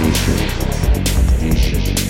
Дышит, дышит.